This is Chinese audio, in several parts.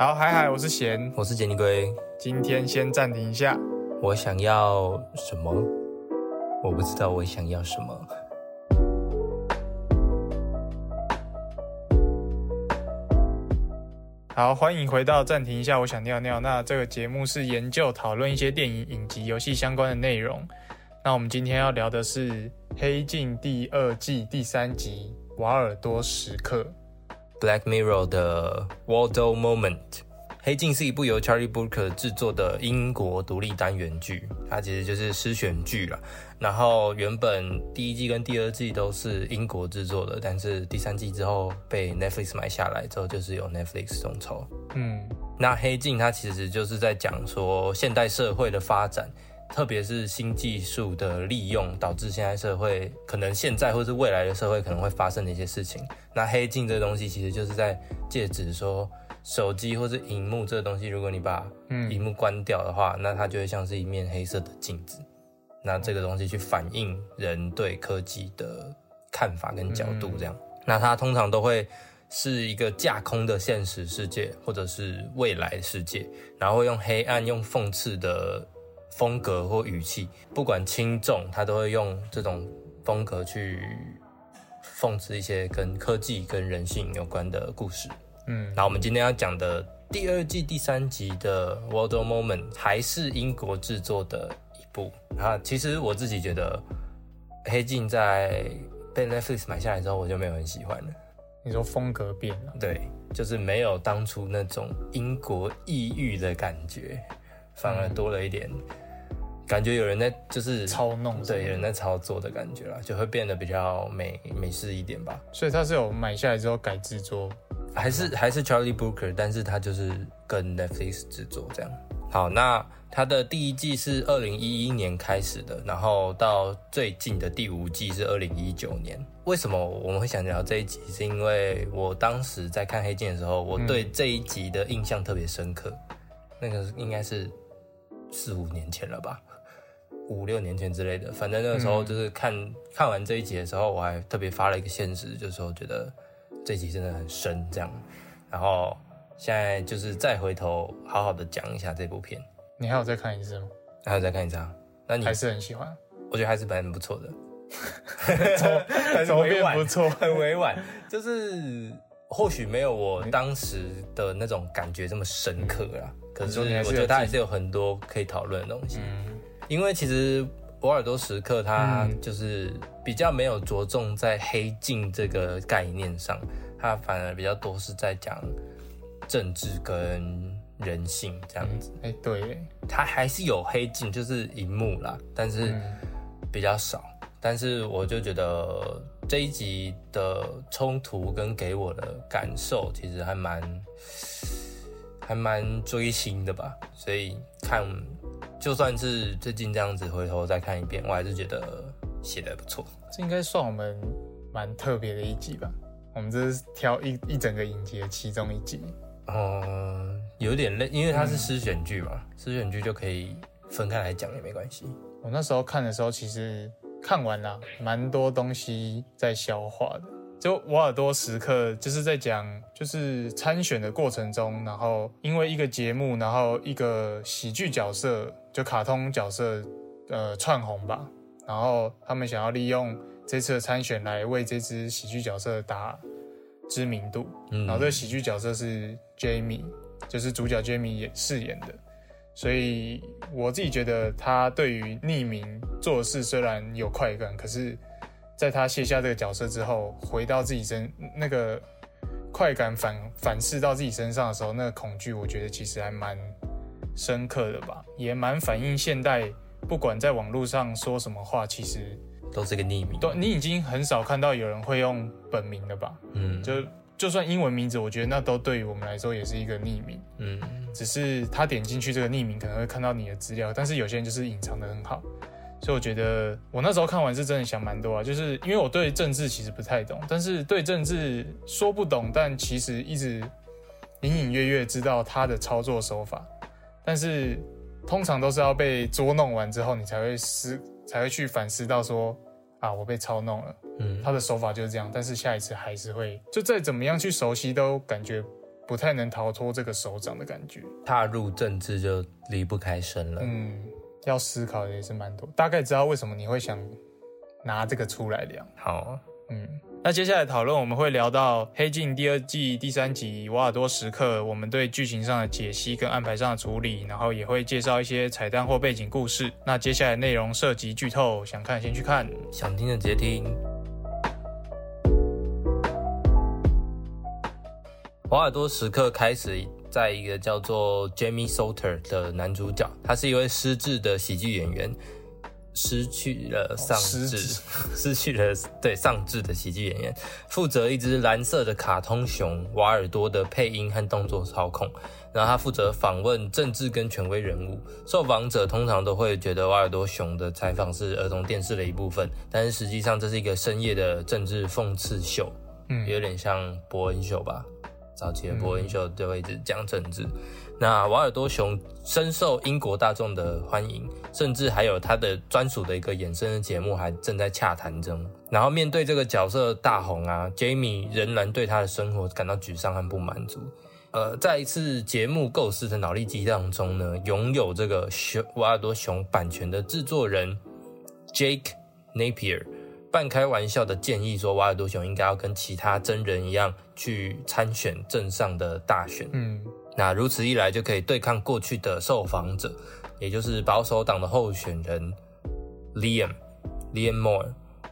好，嗨嗨，我是贤，我是杰尼龟。今天先暂停一下。我想要什么？我不知道我想要什么。好，欢迎回到暂停一下，我想尿尿。那这个节目是研究讨论一些电影、影集、游戏相关的内容。那我们今天要聊的是《黑镜》第二季第三集《瓦尔多时刻》。Black Mirror 的 Waldo Moment，《黑镜》是一部由 Charlie Brooker 制作的英国独立单元剧，它其实就是诗选剧了。然后原本第一季跟第二季都是英国制作的，但是第三季之后被 Netflix 买下来之后，就是由 Netflix 统筹。嗯，那《黑镜》它其实就是在讲说现代社会的发展。特别是新技术的利用，导致现在社会可能现在或是未来的社会可能会发生的一些事情。那黑镜这东西其实就是在借指说，手机或是荧幕这个东西，如果你把荧幕关掉的话，那它就会像是一面黑色的镜子。那这个东西去反映人对科技的看法跟角度，这样。那它通常都会是一个架空的现实世界，或者是未来世界，然后用黑暗、用讽刺的。风格或语气，不管轻重，他都会用这种风格去讽刺一些跟科技、跟人性有关的故事。嗯，那我们今天要讲的第二季第三集的《World Moment》还是英国制作的一部。啊，其实我自己觉得《黑镜》在被 Netflix 买下来之后，我就没有很喜欢了。你说风格变了？对，就是没有当初那种英国异域的感觉，反而多了一点。感觉有人在就是操弄，对，有人在操作的感觉啦，就会变得比较美美式一点吧。所以他是有买下来之后改制作，还是还是 Charlie Brooker，但是他就是跟 Netflix 制作这样。好，那他的第一季是二零一一年开始的，然后到最近的第五季是二零一九年。为什么我们会想聊这一集？是因为我当时在看黑镜的时候，我对这一集的印象特别深刻。那个应该是四五年前了吧。五六年前之类的，反正那个时候就是看看完这一集的时候，我还特别发了一个现实，就是说觉得这集真的很深这样。然后现在就是再回头好好的讲一下这部片。你还有再看一次吗？还有再看一次啊？那你还是很喜欢？我觉得还是蛮不错的。很委婉，不错，很委婉，就是或许没有我当时的那种感觉这么深刻啦。可是我觉得它还是有很多可以讨论的东西。因为其实《博尔多时刻》它就是比较没有着重在黑镜这个概念上，它反而比较多是在讲政治跟人性这样子。哎，对，它还是有黑镜，就是荧幕啦，但是比较少。但是我就觉得这一集的冲突跟给我的感受，其实还蛮还蛮追星的吧，所以看。就算是最近这样子回头再看一遍，我还是觉得写的不错。这应该算我们蛮特别的一集吧？我们这是挑一一整个影集的其中一集。嗯，有点累，因为它是诗选剧嘛，诗选剧就可以分开来讲也没关系。我那时候看的时候，其实看完了蛮多东西在消化的。就瓦尔多时刻就是在讲，就是参选的过程中，然后因为一个节目，然后一个喜剧角色，就卡通角色，呃，串红吧。然后他们想要利用这次的参选来为这支喜剧角色打知名度。然后这个喜剧角色是 Jamie，就是主角 Jamie 也饰演的。所以我自己觉得他对于匿名做事虽然有快感，可是。在他卸下这个角色之后，回到自己身，那个快感反反噬到自己身上的时候，那个恐惧，我觉得其实还蛮深刻的吧，也蛮反映现代，不管在网络上说什么话，其实都是个匿名。都，你已经很少看到有人会用本名了吧？嗯，就就算英文名字，我觉得那都对于我们来说也是一个匿名。嗯，只是他点进去这个匿名，可能会看到你的资料，但是有些人就是隐藏的很好。所以我觉得我那时候看完是真的想蛮多啊，就是因为我对政治其实不太懂，但是对政治说不懂，但其实一直隐隐约约知道他的操作手法，但是通常都是要被捉弄完之后，你才会思才会去反思到说啊，我被操弄了，嗯，他的手法就是这样，但是下一次还是会就再怎么样去熟悉都感觉不太能逃脱这个手掌的感觉。踏入政治就离不开身了。嗯，要思考的也是蛮多，大概知道为什么你会想拿这个出来聊。好，嗯，那接下来讨论我们会聊到《黑镜》第二季第三集瓦尔多时刻，我们对剧情上的解析跟安排上的处理，然后也会介绍一些彩蛋或背景故事。那接下来内容涉及剧透，想看先去看。想听的直接听。瓦尔多时刻开始在一个叫做 Jamie Salter 的男主角，他是一位失智的喜剧演员，失去了丧志，失去了对丧智的喜剧演员，负责一只蓝色的卡通熊瓦尔多的配音和动作操控。然后他负责访问政治跟权威人物，受访者通常都会觉得瓦尔多熊的采访是儿童电视的一部分，但是实际上这是一个深夜的政治讽刺秀，嗯，有点像伯恩秀吧。早期的播音秀就会一直讲政治。那瓦尔多熊深受英国大众的欢迎，甚至还有他的专属的一个衍生的节目还正在洽谈中。然后面对这个角色大红啊，Jamie 仍然对他的生活感到沮丧和不满足。呃，在一次节目构思的脑力激荡中呢，拥有这个熊瓦尔多熊版权的制作人 Jake Napier。半开玩笑的建议说，瓦尔多熊应该要跟其他真人一样去参选镇上的大选。嗯，那如此一来就可以对抗过去的受访者，也就是保守党的候选人 Liam Liam Moore。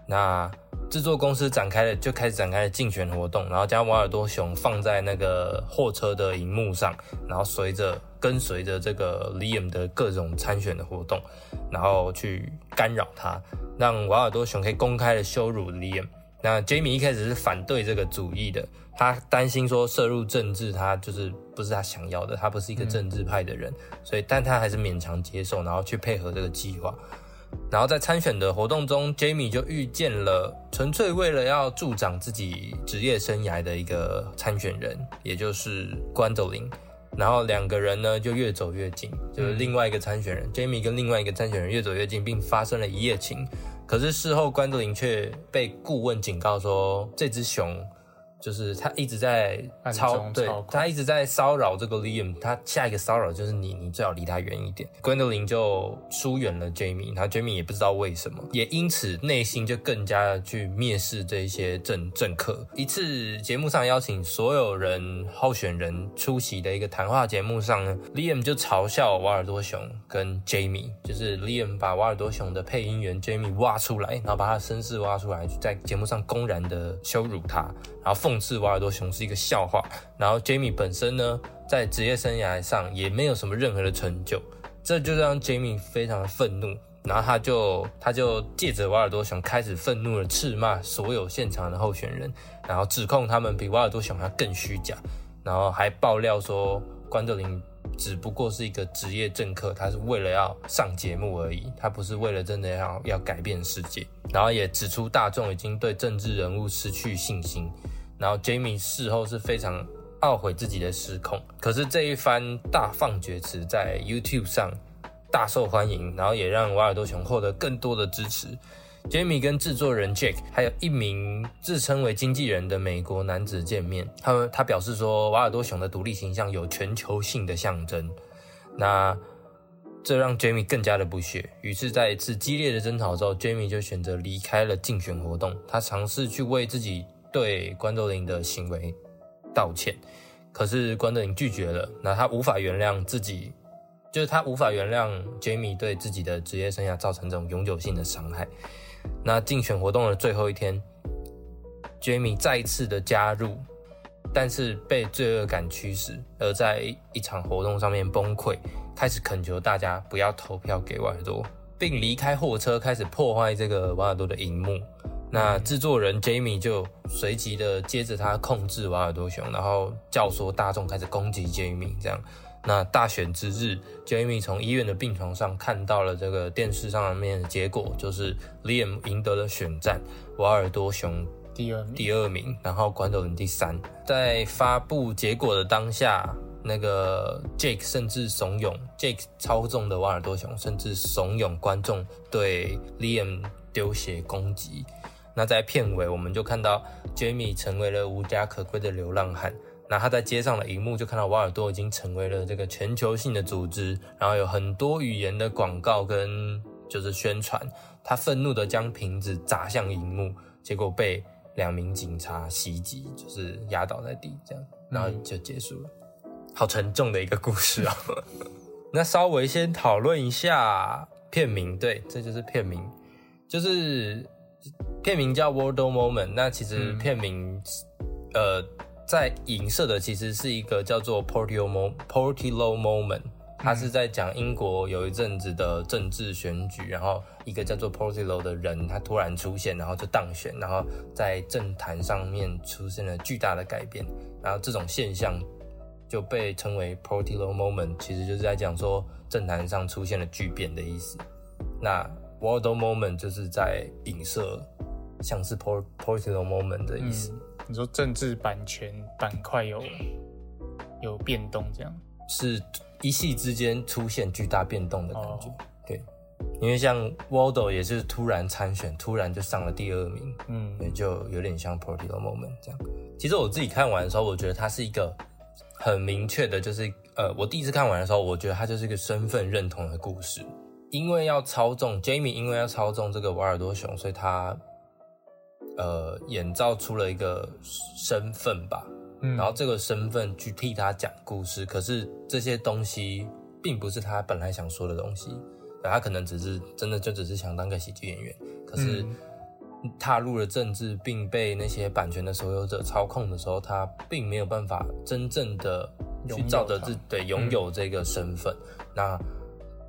那制作公司展开了，就开始展开了竞选活动，然后将瓦尔多熊放在那个货车的荧幕上，然后随着跟随着这个 Liam 的各种参选的活动，然后去干扰他。让瓦尔多熊可以公开的羞辱 Liam。那 Jamie 一开始是反对这个主意的，他担心说涉入政治，他就是不是他想要的，他不是一个政治派的人，所以但他还是勉强接受，然后去配合这个计划。然后在参选的活动中，Jamie 就遇见了纯粹为了要助长自己职业生涯的一个参选人，也就是 Gwendolyn。然后两个人呢就越走越近，就是另外一个参选人 Jamie 跟另外一个参选人越走越近，并发生了一夜情。可是事后关德林却被顾问警告说，这只熊。就是他一直在操，对他一直在骚扰这个 Liam，他下一个骚扰就是你，你最好离他远一点。Gwendolyn 就疏远了 Jamie，然后 Jamie 也不知道为什么，也因此内心就更加的去蔑视这一些政政客。一次节目上邀请所有人候选人出席的一个谈话节目上呢，Liam 就嘲笑瓦尔多熊跟 Jamie，就是 Liam 把瓦尔多熊的配音员 Jamie 挖出来，然后把他的身世挖出来，在节目上公然的羞辱他。然后讽刺瓦尔多熊是一个笑话，然后 Jamie 本身呢，在职业生涯上也没有什么任何的成就，这就让 Jamie 非常的愤怒，然后他就他就借着瓦尔多熊开始愤怒的斥骂所有现场的候选人，然后指控他们比瓦尔多熊还更虚假，然后还爆料说关德林只不过是一个职业政客，他是为了要上节目而已，他不是为了真的要要改变世界，然后也指出大众已经对政治人物失去信心。然后 Jamie 事后是非常懊悔自己的失控，可是这一番大放厥词在 YouTube 上大受欢迎，然后也让瓦尔多熊获得更多的支持。Jamie 跟制作人 Jack 还有一名自称为经纪人的美国男子见面，他们他表示说瓦尔多熊的独立形象有全球性的象征，那这让 Jamie 更加的不屑。于是，在一次激烈的争吵之后，Jamie 就选择离开了竞选活动，他尝试去为自己。对关德林的行为道歉，可是关德林拒绝了。那他无法原谅自己，就是他无法原谅 Jamie 对自己的职业生涯造成这种永久性的伤害。那竞选活动的最后一天，Jamie 再次的加入，但是被罪恶感驱使，而在一场活动上面崩溃，开始恳求大家不要投票给瓦尔多，并离开货车，开始破坏这个瓦尔多的荧幕。那制作人 Jamie 就随即的接着他控制瓦尔多熊，然后教唆大众开始攻击 Jamie。这样，那大选之日，Jamie 从医院的病床上看到了这个电视上面的结果，就是 Liam 赢得了选战，瓦尔多熊第二第二名，然后关斗人第三。在发布结果的当下，那个 Jake 甚至怂恿 Jake 操纵的瓦尔多熊，甚至怂恿观众对 Liam 丢鞋攻击。那在片尾，我们就看到 Jamie 成为了无家可归的流浪汉，那他在街上的荧幕就看到瓦尔多已经成为了这个全球性的组织，然后有很多语言的广告跟就是宣传。他愤怒的将瓶子砸向荧幕，结果被两名警察袭击，就是压倒在地，这样，然后就结束了。好沉重的一个故事啊！那稍微先讨论一下片名，对，这就是片名，就是片名叫《World Moment》。那其实片名，呃，在影射的其实是一个叫做 Portillo Portillo Moment。他是在讲英国有一阵子的政治选举，然后一个叫做 Portillo 的人，他突然出现，然后就当选，然后在政坛上面出现了巨大的改变，然后这种现象就被称为 Portillo Moment，其实就是在讲说政坛上出现了巨变的意思。那 World Moment 就是在影射像是 Portillo Moment 的意思。你说政治版权板块有有变动，这样是。一系之间出现巨大变动的感觉，对，因为像 Waldo 也是突然参选，突然就上了第二名，嗯，也就有点像 Portillo Moment 这样。其实我自己看完的时候，我觉得它是一个很明确的，就是呃，我第一次看完的时候，我觉得它就是一个身份认同的故事，因为要操纵 Jamie，因为要操纵这个瓦尔多熊，所以他呃演造出了一个身份吧。然后这个身份去替他讲故事，可是这些东西并不是他本来想说的东西，他可能只是真的就只是想当个喜剧演员，可是踏入了政治并被那些版权的所有者操控的时候，他并没有办法真正的去照着自对拥有这个身份。那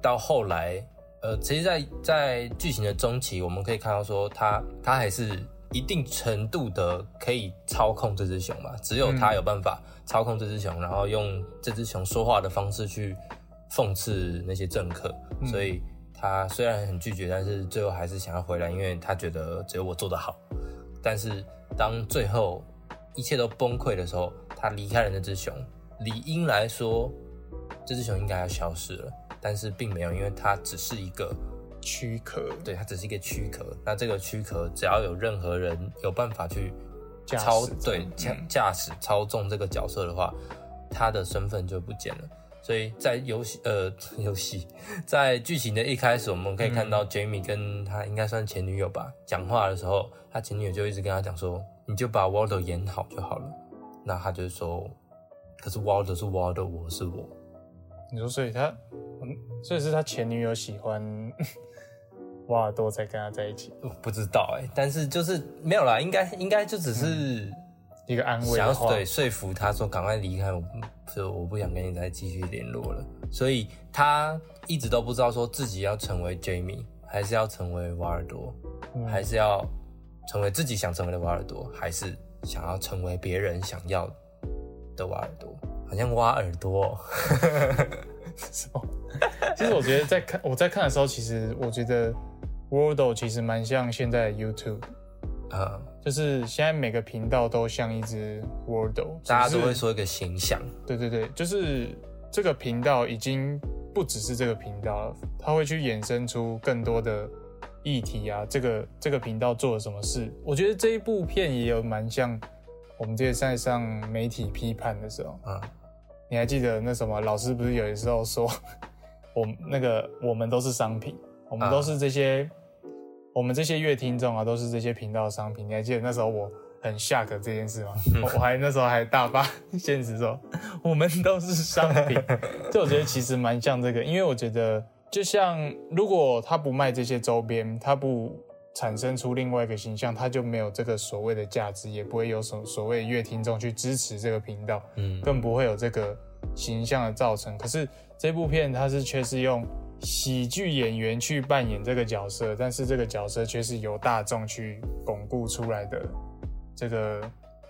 到后来，呃，其实，在在剧情的中期，我们可以看到说他他还是。一定程度的可以操控这只熊嘛？只有他有办法操控这只熊，然后用这只熊说话的方式去讽刺那些政客。所以他虽然很拒绝，但是最后还是想要回来，因为他觉得只有我做得好。但是当最后一切都崩溃的时候，他离开了那只熊。理应来说，这只熊应该要消失了，但是并没有，因为它只是一个。躯壳，对，它只是一个躯壳。那这个躯壳，只要有任何人有办法去操，对，驾驾驶操纵这个角色的话，他的身份就不见了。所以在游戏，呃，游戏在剧情的一开始，我们可以看到 Jamie 跟他应该算前女友吧，讲话的时候，他前女友就一直跟他讲说：“你就把 Waldo 演好就好了。”那他就说：“可是 Waldo 是 Waldo，我是我。”你说，所以他，嗯，所以是他前女友喜欢。瓦尔多才跟他在一起，不知道哎，但是就是没有啦，应该应该就只是一个安慰，想要对说服他说赶快离开我，就我不想跟你再继续联络了。所以他一直都不知道说自己要成为 Jamie，还是要成为瓦尔多，还是要成为自己想成为的瓦尔多，还是想要成为别人想要的瓦尔多，好像挖耳朵。哦其实我觉得在看我在看的时候，其实我觉得。World 其实蛮像现在的 YouTube，啊，就是现在每个频道都像一只 World，大家都会说一个形象。对对对，就是这个频道已经不只是这个频道了，它会去衍生出更多的议题啊。这个这个频道做了什么事？我觉得这一部片也有蛮像我们这些在上媒体批判的时候啊。你还记得那什么老师不是有的时候说，我那个我们都是商品。我们都是这些，我们这些乐听众啊，都是这些频道的商品。你还记得那时候我很下课这件事吗？我还那时候还大发 现实说，我们都是商品。就我觉得其实蛮像这个，因为我觉得就像如果他不卖这些周边，他不产生出另外一个形象，他就没有这个所谓的价值，也不会有所所谓乐听众去支持这个频道，嗯，更不会有这个形象的造成。可是这部片它是却是用。喜剧演员去扮演这个角色，但是这个角色却是由大众去巩固出来的。这个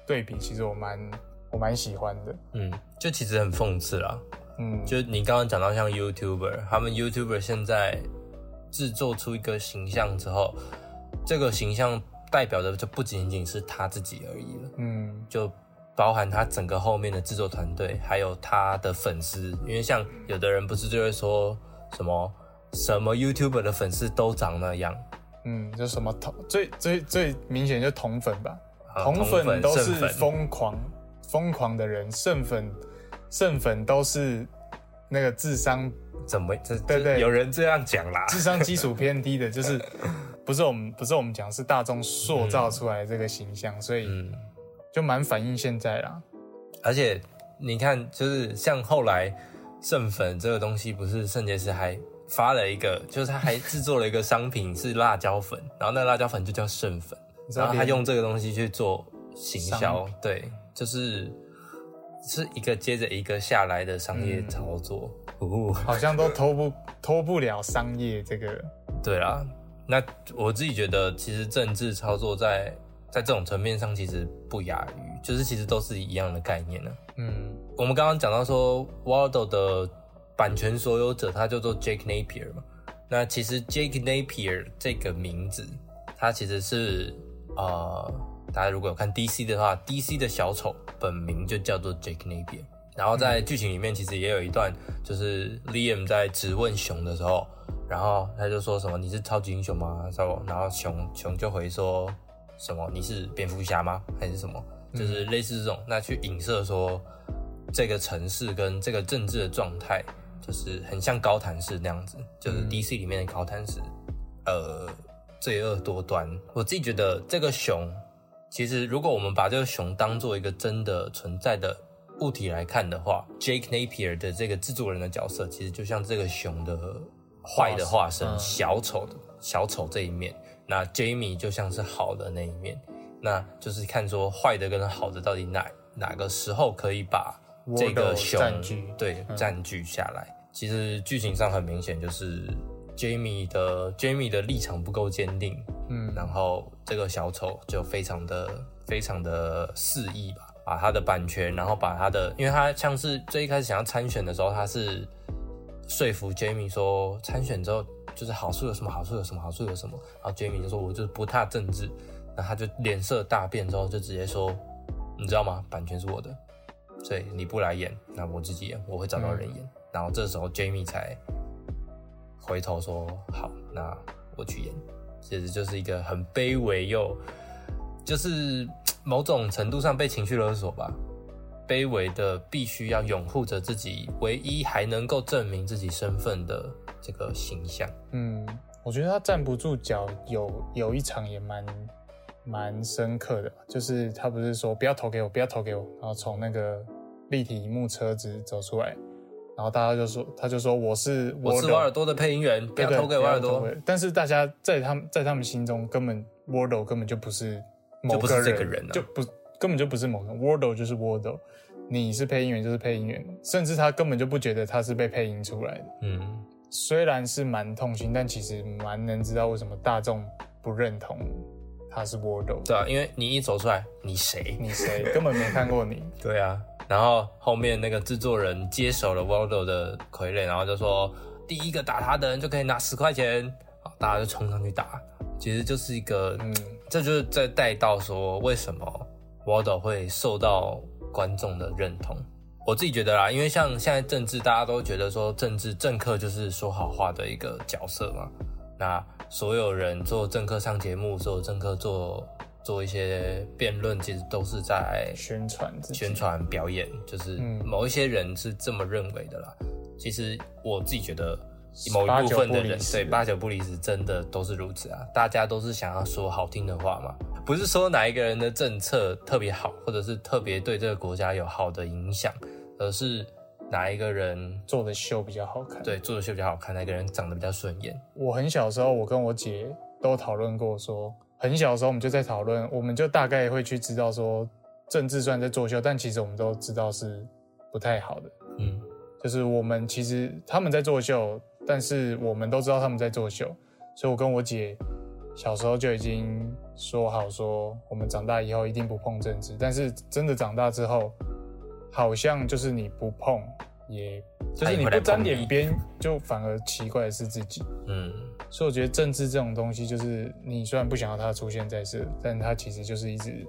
对比，其实我蛮我蛮喜欢的。嗯，就其实很讽刺啦。嗯，就你刚刚讲到像 YouTuber，他们 YouTuber 现在制作出一个形象之后，这个形象代表的就不仅仅是他自己而已了。嗯，就包含他整个后面的制作团队，还有他的粉丝。因为像有的人不是就会说。什么什么 YouTuber 的粉丝都长那样，嗯，就什么同最最最明显就同粉吧，同粉都是疯狂疯狂的人，剩粉剩粉都是那个智商怎么这对对。有人这样讲啦？智商基础偏低的，就是不是我们不是我们讲，是大众塑造出来的这个形象，所以嗯，就蛮反映现在啦。而且你看，就是像后来剩粉这个东西，不是圣洁石还发了一个，就是他还制作了一个商品 是辣椒粉，然后那个辣椒粉就叫剩粉，然后他用这个东西去做行销商，对，就是是一个接着一个下来的商业嗯操作。哦，好像都脱不脱不了商业这个，对啦，那我自己觉得，其实政治操作在在这种层面上，其实不亚于，就是其实都是一样的概念呢。嗯我们刚刚讲到说，Waldo 的版权所有者他叫做 Jake Napier 嘛，那其实 Jake Napier 这个名字，他其实是呃，大家如果有看 DC 的话，DC 的小丑本名就叫做 Jake Napier。然后在剧情里面，其实也有一段，就是 Liam 在质问熊的时候，然后他就说什么：“你是超级英雄吗？”然后熊熊就回说什么：“你是蝙蝠侠吗？还是什么？”就是类似这种，那去影射说这个城市跟这个政治的状态，就是很像高谭市那样子，就是 DC 里面的高谭市，呃，罪恶多端。我自己觉得这个熊，其实如果我们把这个熊当做一个真的存在的物体来看的话，Jake Napier 的这个制作人的角色，其实就像这个熊的坏的化身，嗯小丑的小丑这一面。那 Jamie 就像是好的那一面，那就是看说坏的跟好的到底哪哪个时候可以把这个熊占据对占据下来。其实剧情上很明显就是 Jamie 的 Jamie 的立场不够坚定，嗯，然后这个小丑就非常的非常的肆意吧，把他的版权，然后把他的，因为他像是最一开始想要参选的时候，他是说服 Jamie 说参选之后就是好处有什么好处有什么好处有什么，然后 Jamie 就说我就是不踏政治，然后他就脸色大变之后就直接说，你知道吗？版权是我的，所以你不来演，那我自己演，我会找到人演。然后这时候 Jamie 才回头说好，那我去演。其实就是一个很卑微又，就是某种程度上被情绪勒索吧。卑微的必须要拥护着自己唯一还能够证明自己身份的这个形象。嗯，我觉得他站不住脚，有有一场也蛮蛮深刻的，就是他不是说不要投给我，不要投给我，然后从那个立体荧幕车子走出来，然后大家就说，他就说我是我是瓦尔多的配音员，不要对对投给瓦尔多但是大家在他们在他们心中根本 Wardle 根本就不是某就不是个这个人啊就不根本就不是某个人 Wardle 就是 Wardle，你是配音员就是配音员，甚至他根本就不觉得他是被配音出来的。嗯，虽然是蛮痛心，但其实蛮能知道为什么大众不认同他是 Wardle。对啊，因为你一走出来，你谁？你谁根本没看过你，对啊，然后后面那个制作人接手了 Waldo 的傀儡，然后就说第一个打他的人就可以拿十块钱，好，大家就冲上去打，其实就是一个，嗯，这就是在带到说为什么 Waldo 会受到观众的认同。我自己觉得啦，因为像现在政治，大家都觉得说政治政客就是说好话的一个角色嘛。那所有人做政客上节目，所有政客做做一些辩论，其实都是在宣传宣传表演，就是嗯某一些人是这么认为的啦。其实我自己觉得，某一部分的人对八九不离十，真的都是如此啊。大家都是想要说好听的话嘛，不是说哪一个人的政策特别好，或者是特别对这个国家有好的影响，而是哪一个人做的秀比较好看。对做的秀比较好看，哪个人长得比较顺眼。我很小的时候，我跟我姐都讨论过说很小的时候我们就在讨论，我们就大概会去知道说，政治虽然在作秀，但其实我们都知道是不太好的。嗯，就是我们其实他们在作秀，但是我们都知道他们在作秀，所以我跟我姐小时候就已经说好说，我们长大以后一定不碰政治。但是真的长大之后，好像就是你不碰，也就是你不沾点边，就反而奇怪的是自己。嗯，所以我觉得政治这种东西，就是你虽然不想要它出现在这，但它其实就是一直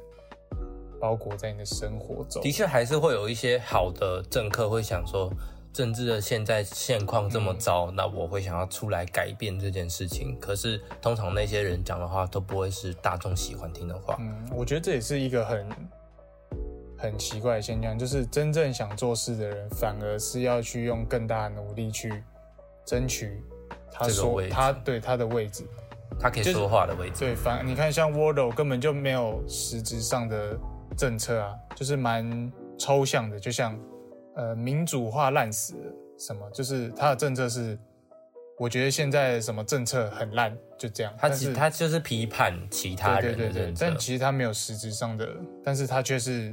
包裹在你的生活中的。确还是会有一些好的政客会想说，政治的现在现况这么糟，那我会想要出来改变这件事情。可是通常那些人讲的话都不会是大众喜欢听的话。嗯，我觉得这也是一个很很奇怪的现象，就是真正想做事的人，反而是要去用更大的努力去争取他说他对他的位置。他可以说话的位置。对，反你看像 Wordle 根本就没有实质上的政策啊，就是蛮抽象的，就像呃民主化烂死了什么，就是他的政策是，我觉得现在什么政策很烂，就这样。他其但是他就是批判其他对人对对但，其实他没有实质上的，但是他却是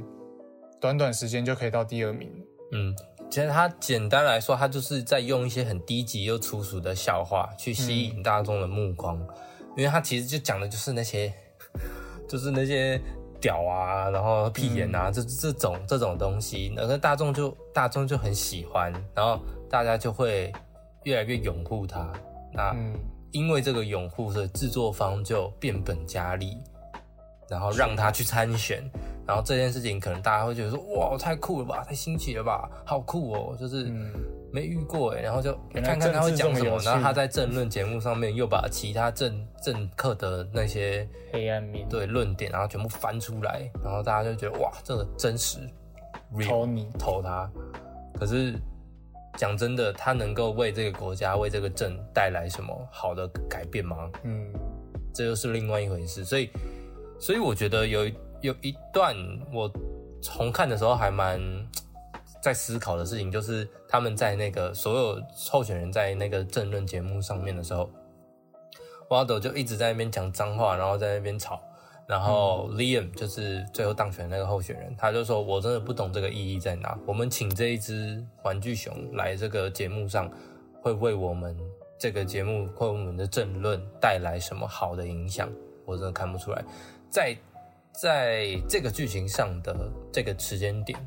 短短时间就可以到第二名。嗯，其实他简单来说，他就是在用一些很低级又粗俗的笑话去吸引大众的目光，因为他其实就讲的就是那些，就是那些屌啊，然后屁眼啊，这这种这种东西，那个大众就大众就很喜欢，然后大家就会越来越拥护他。那嗯，因为这个拥护，所以制作方就变本加厉，然后让他去参选。然后这件事情可能大家会觉得说，哇，太酷了吧，太新奇了吧，好酷哦，就是嗯没遇过哎。然后就看看他会讲什么然后他在政论节目上面又把其他政政客的那些黑暗面，对论点，然后全部翻出来，然后大家就觉得哇，这个真实，real 投你，投他。可是讲真的，他能够为这个国家、为这个政带来什么好的改变吗？嗯这又是另外一回事。所以，所以我觉得有一有一段我重看的时候还蛮在思考的事情，就是他们在那个所有候选人在那个政论节目上面的时候 w a d o 就一直在那边讲脏话，然后在那边吵。然后 Liam 就是最后当选的那个候选人，他就说：“我真的不懂这个意义在哪。我们请这一只玩具熊来这个节目上，会为我们这个节目或我们的政论带来什么好的影响？我真的看不出来。在在这个剧情上的这个时间点，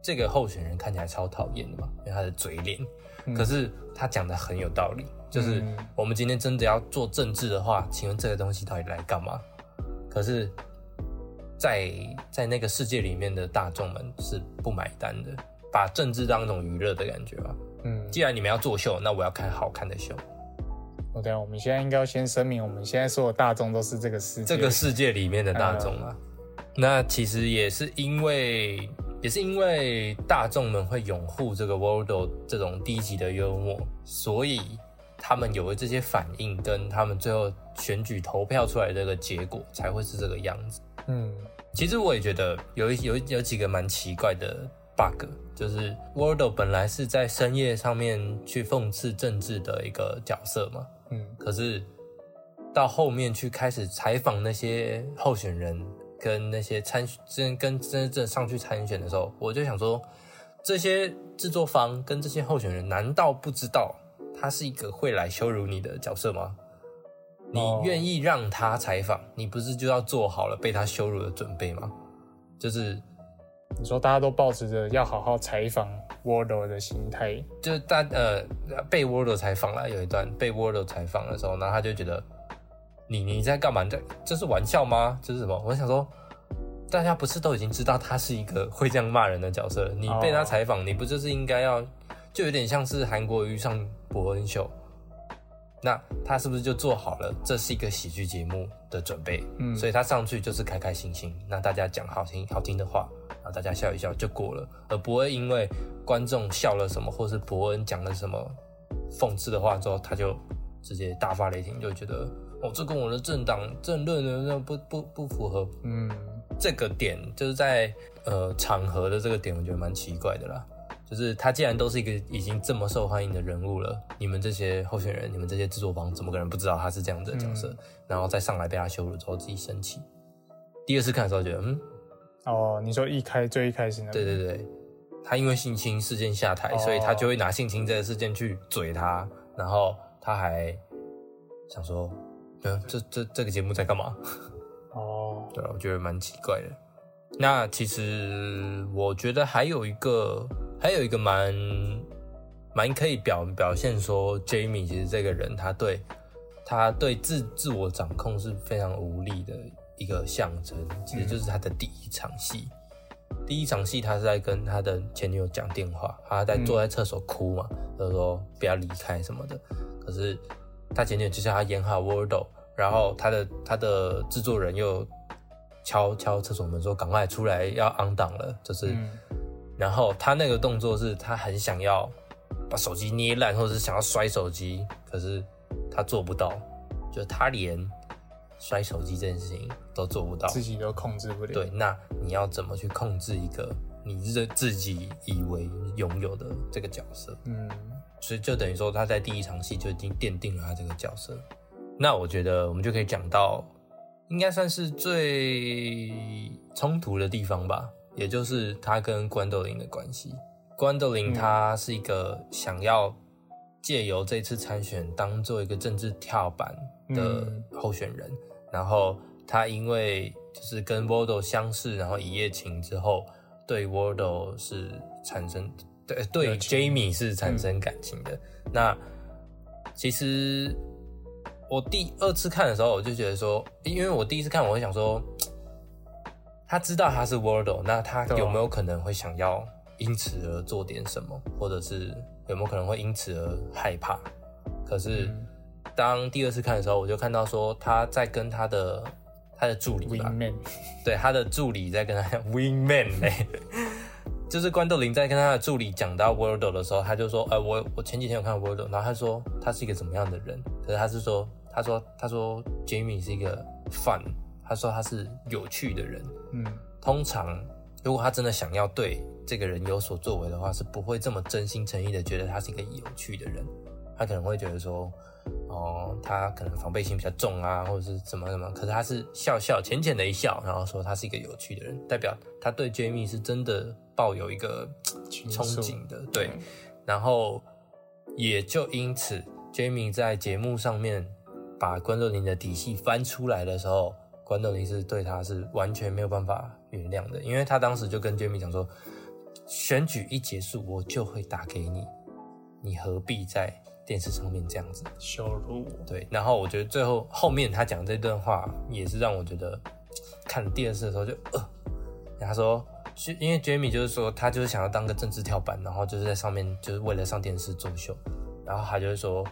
这个候选人看起来超讨厌的嘛，因为他的嘴脸。可是他讲的很有道理，就是嗯我们今天真的要做政治的话，请问这个东西到底来干嘛？可是在，在那个世界里面的大众们是不买单的，把政治当一种娱乐的感觉吧。嗯，既然你们要做秀，那我要看好看的秀。我等一下我们现在应该要先声明，我们现在所有大众都是这个世界，这个世界里面的大众啊，那其实也是因为，也是因为大众们会拥护这个 World 这种低级的幽默，所以他们有了这些反应，跟他们最后选举投票出来的这个结果才会是这个样子。嗯。其实我也觉得有一有有几个蛮奇怪的 bug，就是 Wordle 本来是在深夜上面去讽刺政治的一个角色嘛，嗯可是到后面去开始采访那些候选人跟那些参真跟真正上去参选的时候，我就想说，这些制作方跟这些候选人难道不知道他是一个会来羞辱你的角色吗？你愿意让他采访，你不是就要做好了被他羞辱的准备吗？就是你说大家都保持着要好好采访 Wordle 的心态，就是大呃被 Wordle 采访了，有一段被 Wordle 采访的时候，然后他就觉得你你在干嘛？你在这是玩笑吗？这是什么？我想说，大家不是都已经知道他是一个会这样骂人的角色了？你被他采访，你不就是应该要就有点像是韩国瑜上伯恩秀？那他是不是就做好了这是一个喜剧节目的准备？嗯所以他上去就是开开心心，那大家讲好听好听的话，然后大家笑一笑就过了，而不会因为观众笑了什么，或是伯恩讲了什么讽刺的话之后，他就直接大发雷霆，就觉得哦，这跟我的政党政论的那不不不符合。嗯这个点就是在呃场合的这个点，我觉得蛮奇怪的啦。就是他既然都是一个已经这么受欢迎的人物了，你们这些候选人，你们这些制作方，怎么可能不知道他是这样子的角色？然后再上来被他羞辱之后自己生气。第二次看的时候觉得，嗯，哦，你说一开最一开始那，对对对，他因为性侵事件下台，哦所以他就会拿性侵这个事件去嘴他，然后他还想说，嗯，这这这个节目在干嘛？哦，对啊，我觉得蛮奇怪的。那其实我觉得还有一个，还有一个蛮蛮可以表表现说，Jamie 其实这个人，他对他对自自我掌控是非常无力的一个象征。其实就是他的第一场戏，第一场戏他是在跟他的前女友讲电话，他在坐在厕所哭嘛，就是说不要离开什么的。可是他前女友就叫他演好 Wordle，然后他的他的制作人又敲敲厕所门说赶快出来要 on 档了，就是，然后他那个动作是他很想要把手机捏烂，或者是想要摔手机，可是他做不到，就他连摔手机这件事情都做不到，自己都控制不了。对，那你要怎么去控制一个你自自己以为拥有的这个角色？嗯，所以就等于说他在第一场戏就已经奠定了他这个角色。那我觉得我们就可以讲到，应该算是最冲突的地方吧，也就是他跟关斗林的关系。关斗林他是一个想要借由这次参选当做一个政治跳板的候选人，然后他因为就是跟 Wardle 相识，然后一夜情之后，对 Wardle 是产生对对 Jamie 是产生感情的。那其实我第二次看的时候，我就觉得说，因为我第一次看，我会想说，他知道他是 Wordle，那他有没有可能会想要因此而做点什么，或者是有没有可能会因此而害怕？可是、嗯。当第二次看的时候，我就看到说他在跟他的他的助理吧，，Wingman，对他的助理在跟他讲 Wingman 嘞、就是关斗林在跟他的助理讲到 Wordle 的时候，他就说，呃，我我前几天有看 Wordle，然后他说他是一个怎么样的人，可是他是说，他说他说 Jamie 是一个 fun，他说他是有趣的人，嗯，通常如果他真的想要对这个人有所作为的话，是不会这么真心诚意的觉得他是一个有趣的人，他可能会觉得说，哦，他可能防备心比较重啊，或者是怎么怎么，可是他是笑笑浅浅的一笑，然后说他是一个有趣的人，代表他对 Jamie 是真的抱有一个憧憬的，对，然后也就因此，Jamie 在节目上面把关斗琳的底细翻出来的时候，关斗琳是对他是完全没有办法原谅的，因为他当时就跟 Jamie 讲说，选举一结束我就会打给你，你何必在电视上面这样子？羞辱我，对，然后我觉得最后后面他讲这段话也是让我觉得看第二次的时候就呃，他说是因为 Jamie 就是说他就是想要当个政治跳板，然后就是在上面就是为了上电视作秀，然后他就是说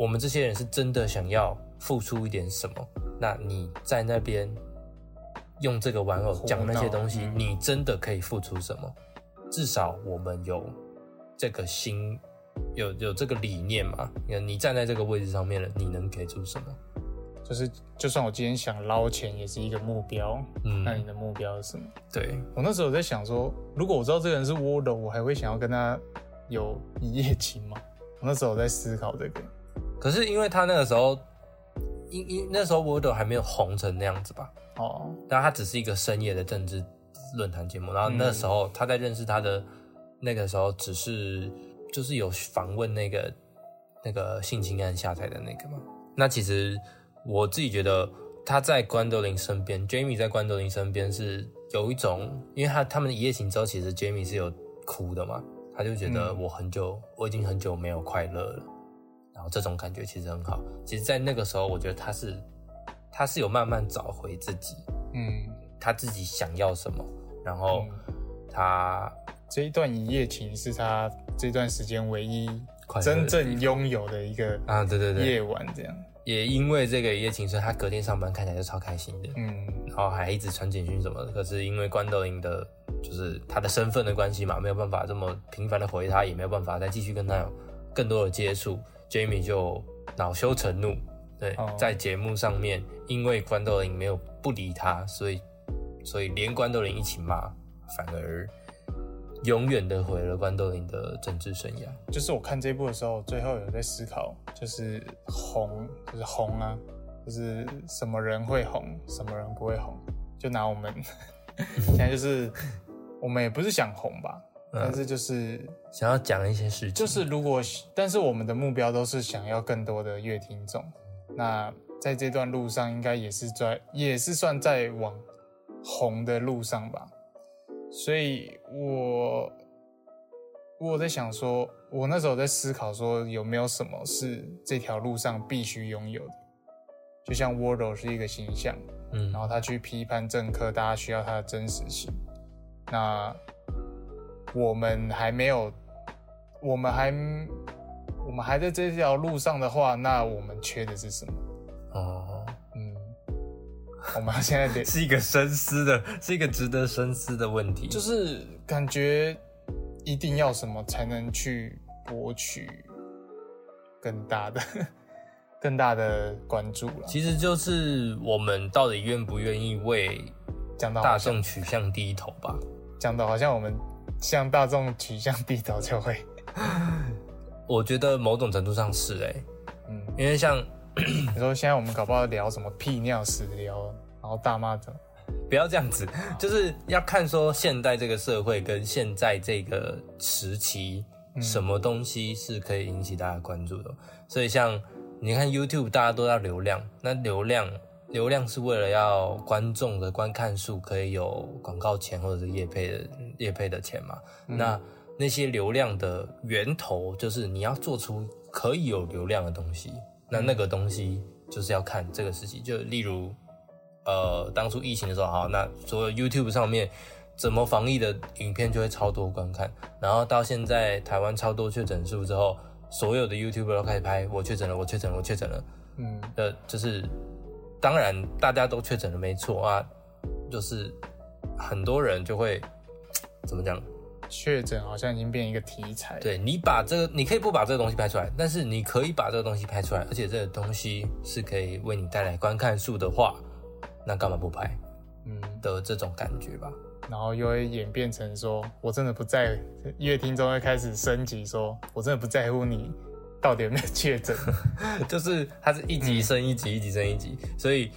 我们这些人是真的想要付出一点什么，那你在那边用这个玩偶讲那些东西，嗯你真的可以付出什么？至少我们有这个心，有有这个理念嘛？你站在这个位置上面了，你能给出什么？就是就算我今天想捞钱，也是一个目标。嗯那你的目标是什么？对，我那时候在想说，如果我知道这个人是 Wardle，我还会想要跟他有一夜情吗？我那时候在思考这个。可是因为他那个时候，因因那时候 Wordle 还没有红成那样子吧，哦，但他只是一个深夜的政治论坛节目，然后那时候他在认识他的那个时候，只是就是有访问那个那个性侵案下台的那个嘛。那其实我自己觉得他在关德林身边，Jamie 在关德林身边是有一种，因为他他们一夜情之后，其实 Jamie 是有哭的嘛，他就觉得嗯我很久，我已经很久没有快乐了。然后这种感觉其实很好。其实，在那个时候，我觉得他是他是有慢慢找回自己，嗯，他自己想要什么，然后嗯他这一段一夜情是他这段时间唯一真正拥有的一个啊，对对对，夜晚，这样。也因为这个一夜情，所以他隔天上班看起来就超开心的，嗯，然后还一直传简讯什么的。可是因为关斗英的，就是他的身份的关系嘛，没有办法这么频繁的回他，也没有办法再继续跟他有更多的接触。Jamie 就恼羞成怒，对，哦在节目上面，因为关斗林没有不理他，所以所以连关斗林一起骂，反而永远的毁了关斗林的政治生涯。就是我看这部的时候，最后有在思考，就是红，就是红啊，就是什么人会红，什么人不会红。就拿我们 现在就是，我们也不是想红吧，嗯但是就是想要讲一些事情，就是如果，但是我们的目标都是想要更多的乐听众。那在这段路上，应该也是在，也是算在往红的路上吧。所以我我在想说，我那时候在思考说，有没有什么是这条路上必须拥有的？就像 Wardle 是一个形象，嗯然后他去批判政客，大家需要他的真实性。那我们还没有，我们还我们还在这条路上的话，那我们缺的是什么？哦，嗯，我们现在得 是一个深思的，是一个值得深思的问题。就是感觉一定要什么才能去博取更大的、更大的关注了。其实就是我们到底愿不愿意为讲到大众取向低头吧？讲的好像我们向大众取向低头就会，我觉得某种程度上是哎、嗯，因为像你说现在我们搞不好聊什么屁尿屎聊，然后大骂的 不要这样子，就是要看说现代这个社会跟现在这个时期，什么东西是可以引起大家关注的。所以像你看 YouTube，大家都要流量，那流量流量是为了要观众的观看数可以有广告钱或者是业配的业配的钱嘛。那那些流量的源头就是你要做出可以有流量的东西，那那个东西就是要看这个事情，就例如。呃，当初疫情的时候，好，那所有 YouTube 上面怎么防疫的影片就会超多观看，然后到现在台湾超多确诊数之后，所有的 YouTuber 都开始拍我确诊了，我确诊了，我确诊了，嗯呃，就是当然大家都确诊了，没错啊，就是很多人就会 怎么讲？确诊好像已经变一个题材。，对你把这个，你可以不把这个东西拍出来，但是你可以把这个东西拍出来，而且这个东西是可以为你带来观看数的话，那干嘛不拍嗯，的这种感觉吧？然后又会演变成说，我真的不在，乐听中会开始升级说，我真的不在乎你到底有没有确诊。就是它是一级升一级，一级升一级，所以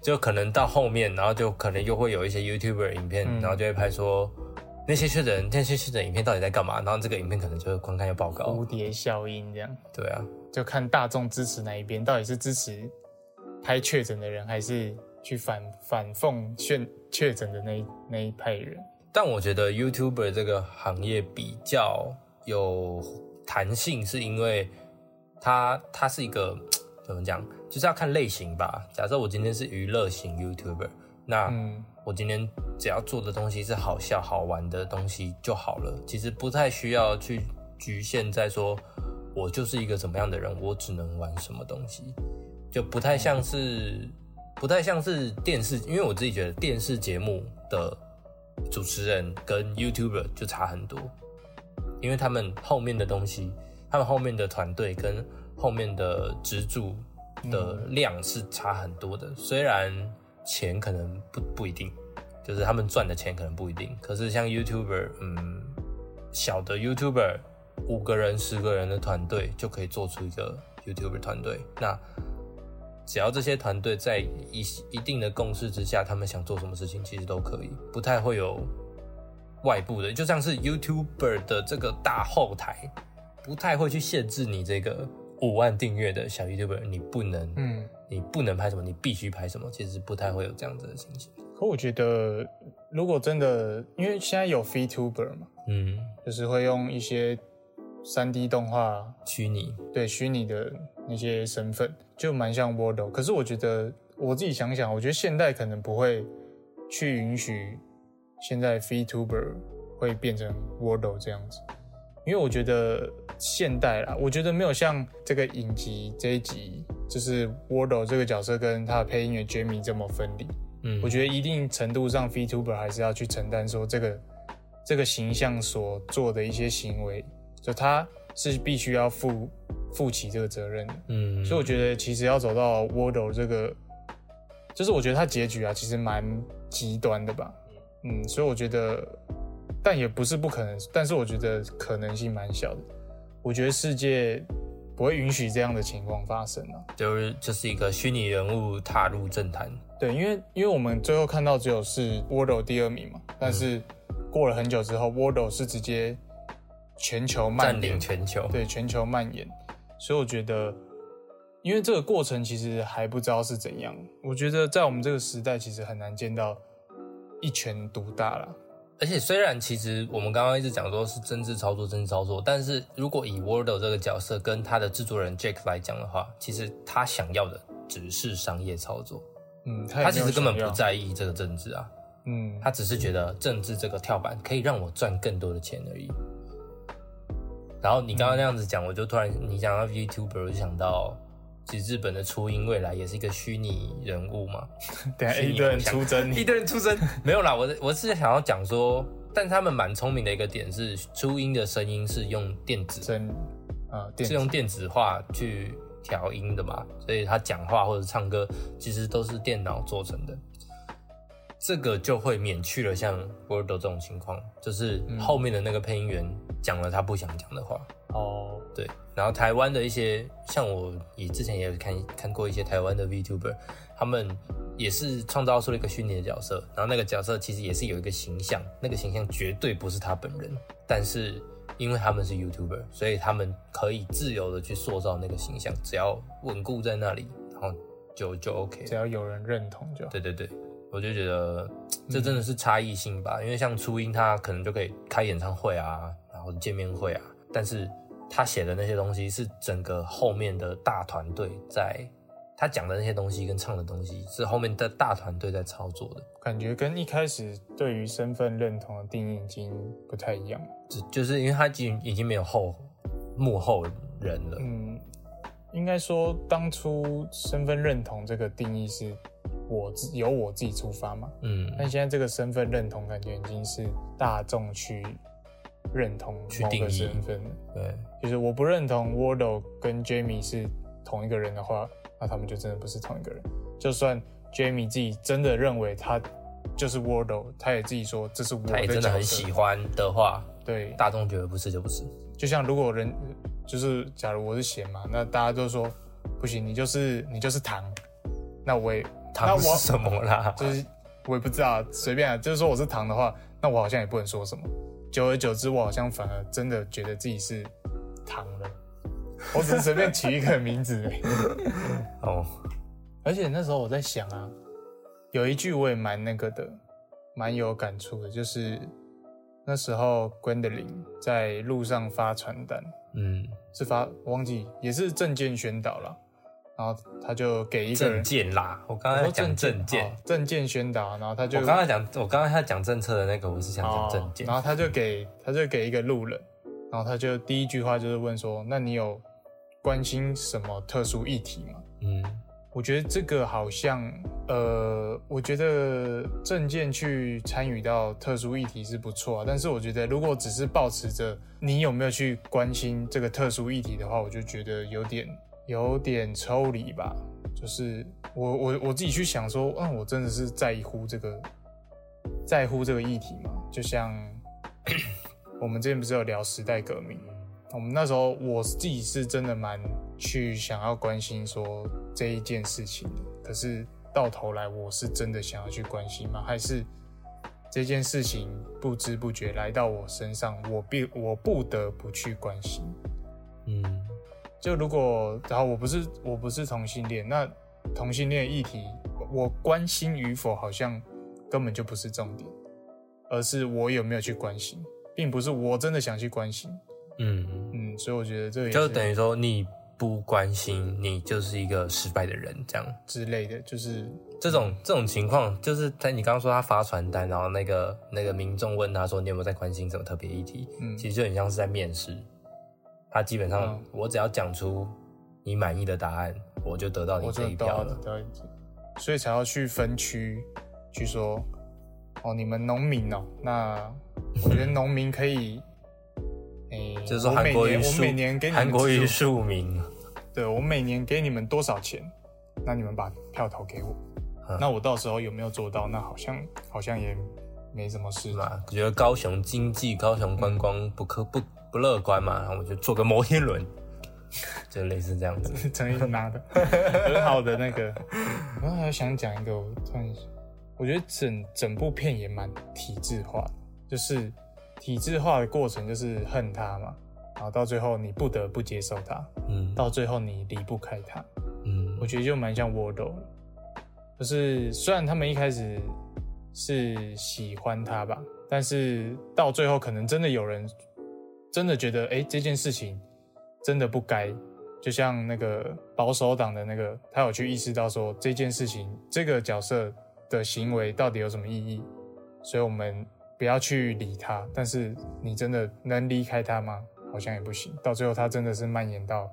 就可能到后面，然后就可能又会有一些 YouTuber 影片，嗯然后就会拍说那些确诊那些确诊影片到底在干嘛，然后这个影片可能就会观看又爆高蝴。蝶效应这样，对啊，就看大众支持哪一边，到底是支持拍确诊的人，还是去反反讽确确诊的那一那一派人？但我觉得 YouTuber 这个行业比较有弹性，是因为它它是一个 怎么讲，就是要看类型吧。假设我今天是娱乐型 YouTuber，那嗯。我今天只要做的东西是好笑好玩的东西就好了，其实不太需要去局限在说我就是一个怎么样的人，我只能玩什么东西，就不太像是不太像是电视，因为我自己觉得电视节目的主持人跟 YouTuber 就差很多，因为他们后面的东西，他们后面的团队跟后面的支柱的量是差很多的。虽然钱可能不不一定，就是他们赚的钱可能不一定，可是像 YouTuber，嗯，小的 YouTuber 五个人、十个人的团队就可以做出一个 YouTuber 团队。那只要这些团队在一一定的共识之下，他们想做什么事情，其实都可以，不太会有外部的，就像是 YouTuber 的这个大后台，不太会去限制你这个五万订阅的小 YouTuber，你不能，嗯，你不能拍什么，你必须拍什么，其实不太会有这样子的情形。可我觉得，如果真的，因为现在有 VTuber 嘛，嗯，就是会用一些三 D 动画虚拟，对虚拟的那些身份，就蛮像 Wordle。可是我觉得我自己想想，我觉得现代可能不会去允许现在 VTuber 会变成 Wordle 这样子，因为我觉得现代啦，我觉得没有像这个影集这一集，就是 Wardle 这个角色跟他的配音员 Jamie 这么分离。嗯，我觉得一定程度上，VTuber 还是要去承担说这个这个形象所做的一些行为，就他是必须要负负起这个责任的。嗯，所以我觉得其实要走到 Wardle 这个，就是我觉得他结局啊，其实蛮极端的吧。嗯，所以我觉得，但也不是不可能，但是我觉得可能性蛮小的。我觉得世界不会允许这样的情况发生啊。就是就是一个虚拟人物踏入政坛，对，因为因为我们最后看到只有是 Wordle 第二名嘛，但是过了很久之后，Wordle 是直接全球蔓占领延，全球。对，全球蔓延，所以我觉得，因为这个过程其实还不知道是怎样，我觉得在我们这个时代其实很难见到一拳独大啦。而且虽然其实我们刚刚一直讲说是政治操作、政治操作，但是如果以 Wordle 这个角色跟他的制作人 Jake 来讲的话，其实他想要的只是商业操作，嗯，他他其实根本不，在意这个政治啊，嗯，他只是觉得政治这个跳板可以让我赚更多的钱而已。然后你刚刚那样子讲，我就突然你讲到 YouTuber，我就想到其实日本的初音未来也是一个虚拟人物嘛 等下 一堆人出征一你，堆人出征没有啦，我我是想要讲说，但他们蛮聪明的一个点是，初音的声音是用电子声啊是用电子化去调音的嘛，所以他讲话或者唱歌其实都是电脑做成的。这个就会免去了像 Word 这种情况，就是后面的那个配音员讲了他不想讲的话，哦，对。然后台湾的一些，像我也之前也有看看过一些台湾的 VTuber，他们也是创造出了一个虚拟的角色，然后那个角色其实也是有一个形象，那个形象绝对不是他本人，但是因为他们是 YouTuber，所以他们可以自由的去塑造那个形象，只要稳固在那里，然后就就 OK 只要有人认同就好。对对对，我就觉得这真的是差异性吧，因为像初音他可能就可以开演唱会啊，然后见面会啊，但是他写的那些东西是整个后面的大团队在，他讲的那些东西跟唱的东西是后面的大团队在操作的，感觉跟一开始对于身份认同的定义已经不太一样。就就是因为他已经已经没有后幕后人了，嗯，应该说当初身份认同这个定义是我自由我自己出发嘛，嗯，但现在这个身份认同感觉已经是大众去认同某个去定义。身份。对，就是我不认同 Wardo 跟 Jamie 是同一个人的话，那他们就真的不是同一个人。就算 Jamie 自己真的认为他就是 Wardo，他也自己说这是我他也真的很喜欢的话，对，大众觉得不是就不是，就像如果人就是假如我是咸嘛，那大家都说不行，你就是你就是糖，那我也那我他不是什么啦，就是我也不知道，随便啊，就是说我是糖的话，那我好像也不能说什么。久而久之，我好像反而真的觉得自己是糖了。我只是随便取一个名字。哦，而且那时候我在想啊，有一句我也蛮那个的，蛮有感触的，就是那时候 Gwendolyn 在路上发传单，嗯，是发我忘记也是证件宣导了，然后他就给一个人证件啦，我刚才讲证证件哦。证件宣导，然后他就我刚才讲，我刚才他讲政策的那个，我是想讲证件。哦然后他就给他就给一个路人，然后他就第一句话就是问说：“那你有关心什么特殊议题吗嗯，？”我觉得这个好像，呃，我觉得证件去参与到特殊议题是不错啊，但是我觉得如果只是保持着你有没有去关心这个特殊议题的话，我就觉得有点有点抽离吧。就是我我我自己去想说，嗯，我真的是在乎这个在乎这个议题嘛？就像 我们之前不是有聊时代革命，我们那时候我自己是真的蛮去想要关心说这一件事情，可是到头来我是真的想要去关心吗？还是这件事情不知不觉来到我身上，我必我不得不去关心？嗯，就如果然后我不是我不是同性恋，那同性恋议题我关心与否好像根本就不是重点，而是我有没有去关心，并不是我真的想去关心。嗯，嗯，所以我觉得这个也就等于说你不关心，你就是一个失败的人，这样。之类的，就是这种这种情况，就是在你刚刚说他发传单，然后那个那个民众问他说你有没有在关心什么特别议题，嗯其实就很像是在面试。他基本上嗯我只要讲出你满意的答案，我就得到你我这一票了。所以才要去分区去说，哦，你们农民哦，那我觉得农民可以，诶、就是韩国我每年给你们韩国语资助庶民，对我每年给你们多少钱，那你们把票投给我，嗯那我到时候有没有做到？那好像好像也没什么事是嘛？我觉得高雄经济、高雄观光不可不不乐观嘛，然后我就做个摩天轮，就类似这样子。陈毅拿的。很好的那个。然后还想讲一个，我突然，我觉得整整部片也蛮体制化的，就是体制化的过程就是恨他嘛，然后到最后你不得不接受他，嗯。到最后你离不开他。嗯。我觉得就蛮像 Wardo 的，就是虽然他们一开始是喜欢他吧，但是到最后可能真的有人真的觉得，哎、这件事情真的不该。就像那个保守党的那个，他有去意识到说这件事情，这个角色的行为到底有什么意义，所以我们不要去理他。但是你真的能离开他吗？好像也不行。到最后，他真的是蔓延到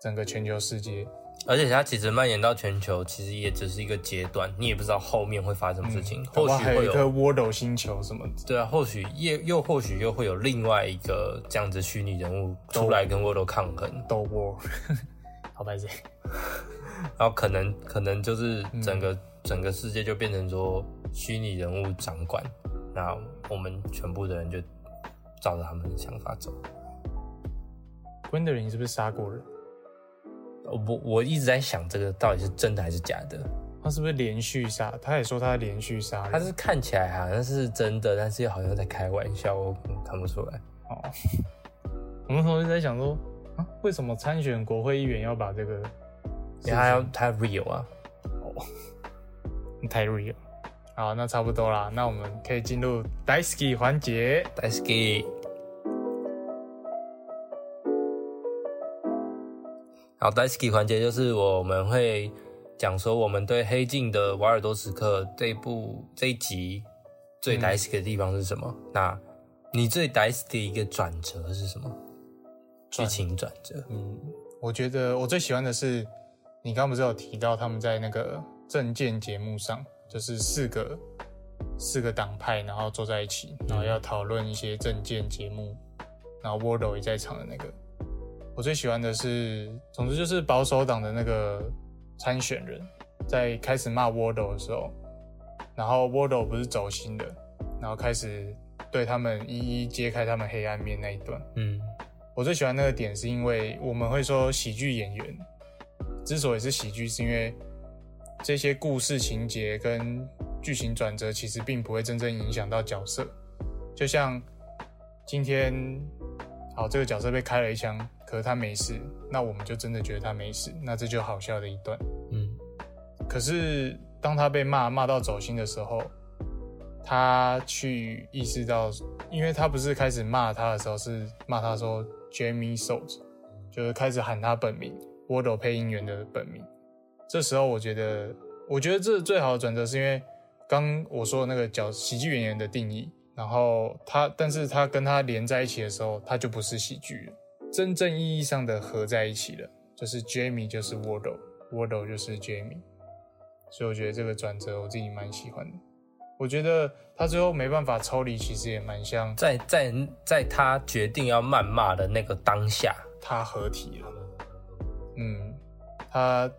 整个全球世界，而且它其实蔓延到全球，其实也只是一个阶段，你也不知道后面会发生什么事情，或许会有一颗有。Wordle 星球什么的。对啊，或许也又或许又会有另外一个这样子虚拟人物出来跟 World 抗衡，斗 War，好白痴。然后可能可能就是整个、整个世界就变成说虚拟人物掌管，那我们全部的人就照着他们的想法走。Gwendolyn 是不是杀过人？我我一直在想这个到底是真的还是假的，他是不是连续杀？他也说他连续杀。他是看起来好像是真的，但是又好像在开玩笑，我看不出来。哦，我们同时在想说，啊，为什么参选国会议员要把这个因为他要他 real 啊，哦太 real？好，那差不多啦，那我们可以进入 Daisky 环节。d a s k y 好 d a s k y 环节就是我们会讲说我们对《黑镜》的瓦尔多时刻这一部这一集最 d a s k y 的地方是什么？那你最 d a s k y 的一个转折是什么？剧情转折。嗯，我觉得我最喜欢的是，你刚刚不是有提到他们在那个政见节目上，就是四个四个党派，然后坐在一起，然后要讨论一些政见节目，然后 Wardle 也在场的那个。我最喜欢的是，总之就是保守党的那个参选人，在开始骂 Wardle 的时候，然后 Wardle 不是走心的，然后开始对他们一一揭开他们黑暗面那一段。嗯我最喜欢那个点是因为我们会说喜剧演员之所以是喜剧，是因为这些故事情节跟剧情转折其实并不会真正影响到角色。就像今天，好这个角色被开了一枪，可是他没事，那我们就真的觉得他没事，那这就好笑的一段。嗯可是当他被骂骂到走心的时候，他去意识到，因为他不是开始骂他的时候是骂他说 Jamie s o l t 就是开始喊他本名 Wardle 配音员的本名。这时候我觉得，我觉得这最好的转折是因为刚我说的那个角喜剧演员的定义，然后他，但是他跟他连在一起的时候，他就不是喜剧了，真正意义上的合在一起了，就是 Jamie 就是 Wardle，Wardle 就是 Jamie。所以我觉得这个转折我自己蛮喜欢的。我觉得他最后没办法抽离，其实也蛮像在在在他决定要谩骂的那个当下，他合体了。嗯，他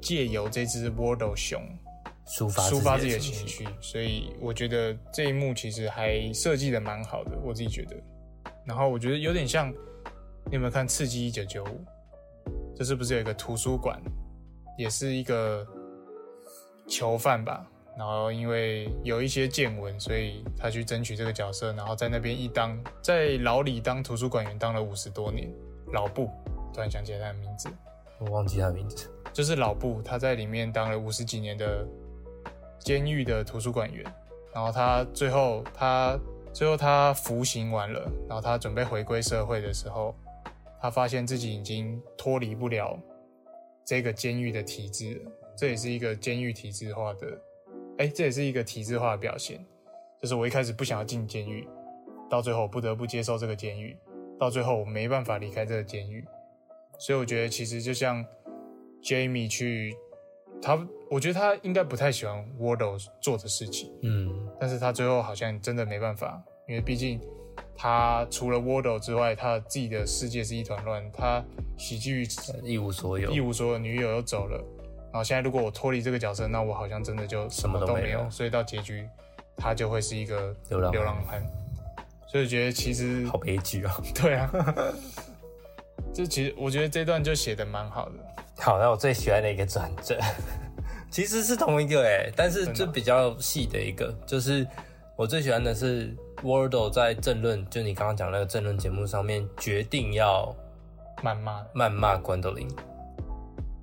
借由这只 Wardle 熊抒发抒发自己的情情绪，所以我觉得这一幕其实还设计的蛮好的，我自己觉得。然后我觉得有点像，你有没有看《刺激一九九五》？就是不是有一个图书馆，也是一个囚犯吧？然后因为有一些见闻，所以他去争取这个角色，然后在那边一当在牢里当图书馆员当了五十多年。老布，突然想起来他的名字，我忘记他的名字。就是老布，他在里面当了五十几年的监狱的图书馆员，然后他最后他最后他服刑完了，然后他准备回归社会的时候，他发现自己已经脱离不了这个监狱的体制，这也是一个监狱体制化的，哎，这也是一个体制化的表现，就是我一开始不想要进监狱，到最后不得不接受这个监狱，到最后我没办法离开这个监狱，所以我觉得其实就像 Jamie 去他，我觉得他应该不太喜欢 Wardle 做的事情，嗯，但是他最后好像真的没办法，因为毕竟他除了 Wardle 之外，他自己的世界是一团乱，他喜剧一无所有。一。无所有，女友又走了，然后现在如果我脱离这个角色，那我好像真的就什么都没有，所以到结局他就会是一个流浪流浪汉，所以我觉得其实好悲剧啊！对啊，这其实我觉得这段就写的蛮好的，好，那我最喜欢的一个转折，其实是同一个哎，但是就比较细的一个，就是我最喜欢的是 Wardle 在政论，就你刚刚讲那个政论节目上面决定要谩骂，谩骂关斗林，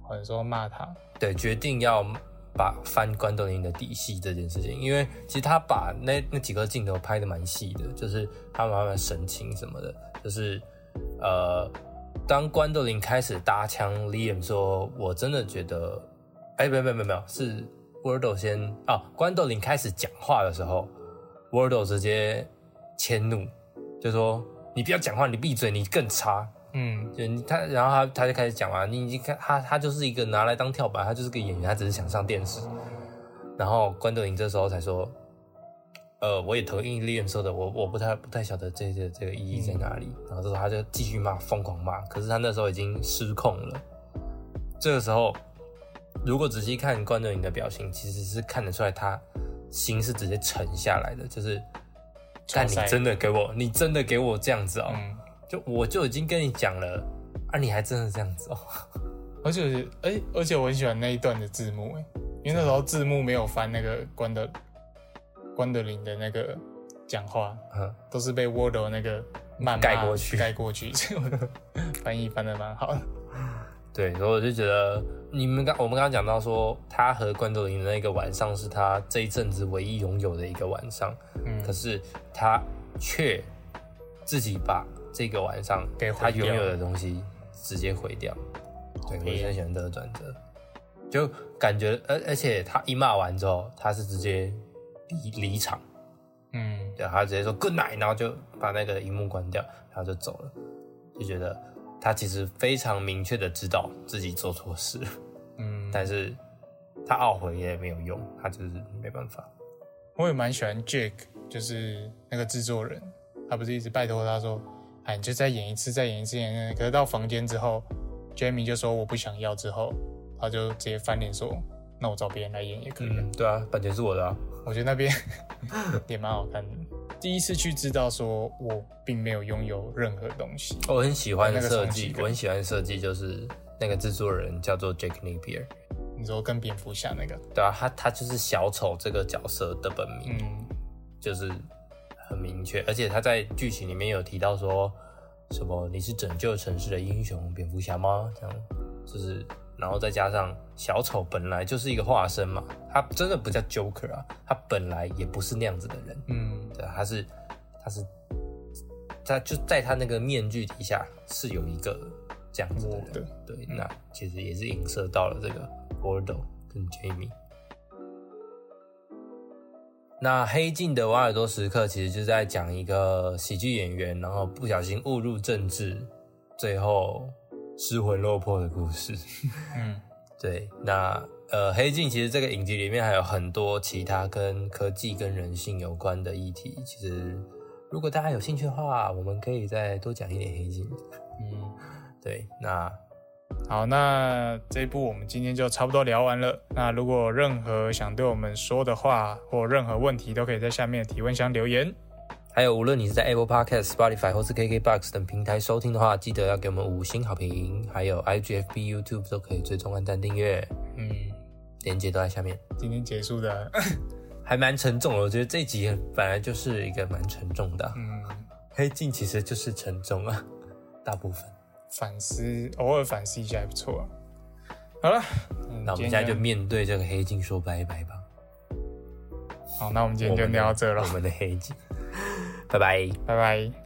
或者说骂他，对，决定要把翻关斗林的底细这件事情，因为其实他把那那几个镜头拍的蛮细的，就是他们他们神情什么的，就是呃，当关斗林开始搭腔，Liam 说：“我真的觉得，哎，没有没有没有没有，是 Wordle 先啊，关斗林开始讲话的时候，Wardle 直接迁怒，就说：你不要讲话，你闭嘴，你更差。嗯，就你他，然后他他就开始讲嘛，你已经看他他就是一个拿来当跳板，他就是个演员，他只是想上电视。然后关德林这时候才说，呃，我也同意丽人说的，我我不太不太晓得这个这个意义在哪里。然后这时候他就继续骂，疯狂骂，可是他那时候已经失控了。这个时候，如果仔细看关德林的表情，其实是看得出来他心是直接沉下来的，就是，但你真的给我，你真的给我这样子哦。嗯，就我就已经跟你讲了啊，你还真的这样子哦？而且哎、而且我很喜欢那一段的字幕哎、因为那时候字幕没有翻那个关的关德林的那个讲话，嗯，都是被 Word 那个谩骂盖过去盖过去，所以我 翻译翻的蛮好的。对，所以我就觉得你们刚我们刚刚讲到说，他和关斗林的那个晚上是他这一阵子唯一拥有的一个晚上，嗯可是他却自己把这个晚上给他拥有的东西直接毁掉。对，我悲很喜欢这个转折，就感觉而而且他一骂完之后，他是直接离离场。嗯，对，他直接说 good night，然后就把那个荧幕关掉，然后就走了，就觉得他其实非常明确的知道自己做错事，嗯，但是他懊悔也没有用，他就是没办法。我也蛮喜欢 Jake，就是那个制作人，他不是一直拜托他说，哎，你就再演一次，再演一次，演。可是到房间之后，Jamie 就说我不想要，之后他就直接翻脸说，那我找别人来演也可以。嗯，对啊，版权是我的啊。我觉得那边 也蛮好看的。第一次去知道说我并没有拥有任何东西，我很喜欢的设计，我很喜欢的设计就是那个制作人叫做 Jake Napier，你说跟蝙蝠侠那个，对啊，他他就是小丑这个角色的本名，嗯。就是很明确，而且他在剧情里面有提到说什么你是拯救城市的英雄蝙蝠侠吗？这样。就是，然后再加上小丑本来就是一个化身嘛，他真的不叫 Joker 啊，他本来也不是那样子的人，嗯，对啊，他是他是他就在他那个面具底下是有一个这样子的对，那其实也是影射到了这个 Gordo 跟 Jamie。那黑镜的瓦尔多时刻其实就在讲一个喜剧演员，然后不小心误入政治，最后失魂落魄的故事。嗯，对，那呃，黑镜其实这个影集里面还有很多其他跟科技跟人性有关的议题。其实如果大家有兴趣的话，我们可以再多讲一点黑镜。嗯，对，那好，那这一部我们今天就差不多聊完了。那如果任何想对我们说的话或任何问题，都可以在下面的提问箱留言。还有，无论你是在 Apple Podcast、Spotify 或是 KKBox 等平台收听的话，记得要给我们五星好评。还有 IGFB、YouTube 都可以追踪、按赞、订阅，嗯，链接都在下面。今天结束的，还蛮沉重的，我觉得这一集本来就是一个蛮沉重的啊、嗯，黑镜其实就是沉重啊，大部分。反思，偶尔反思一下还不错啊。好了，嗯那我们现在就面对这个黑镜说拜拜吧。好，那我们今天就聊到这了我，们的黑镜，拜拜。拜拜。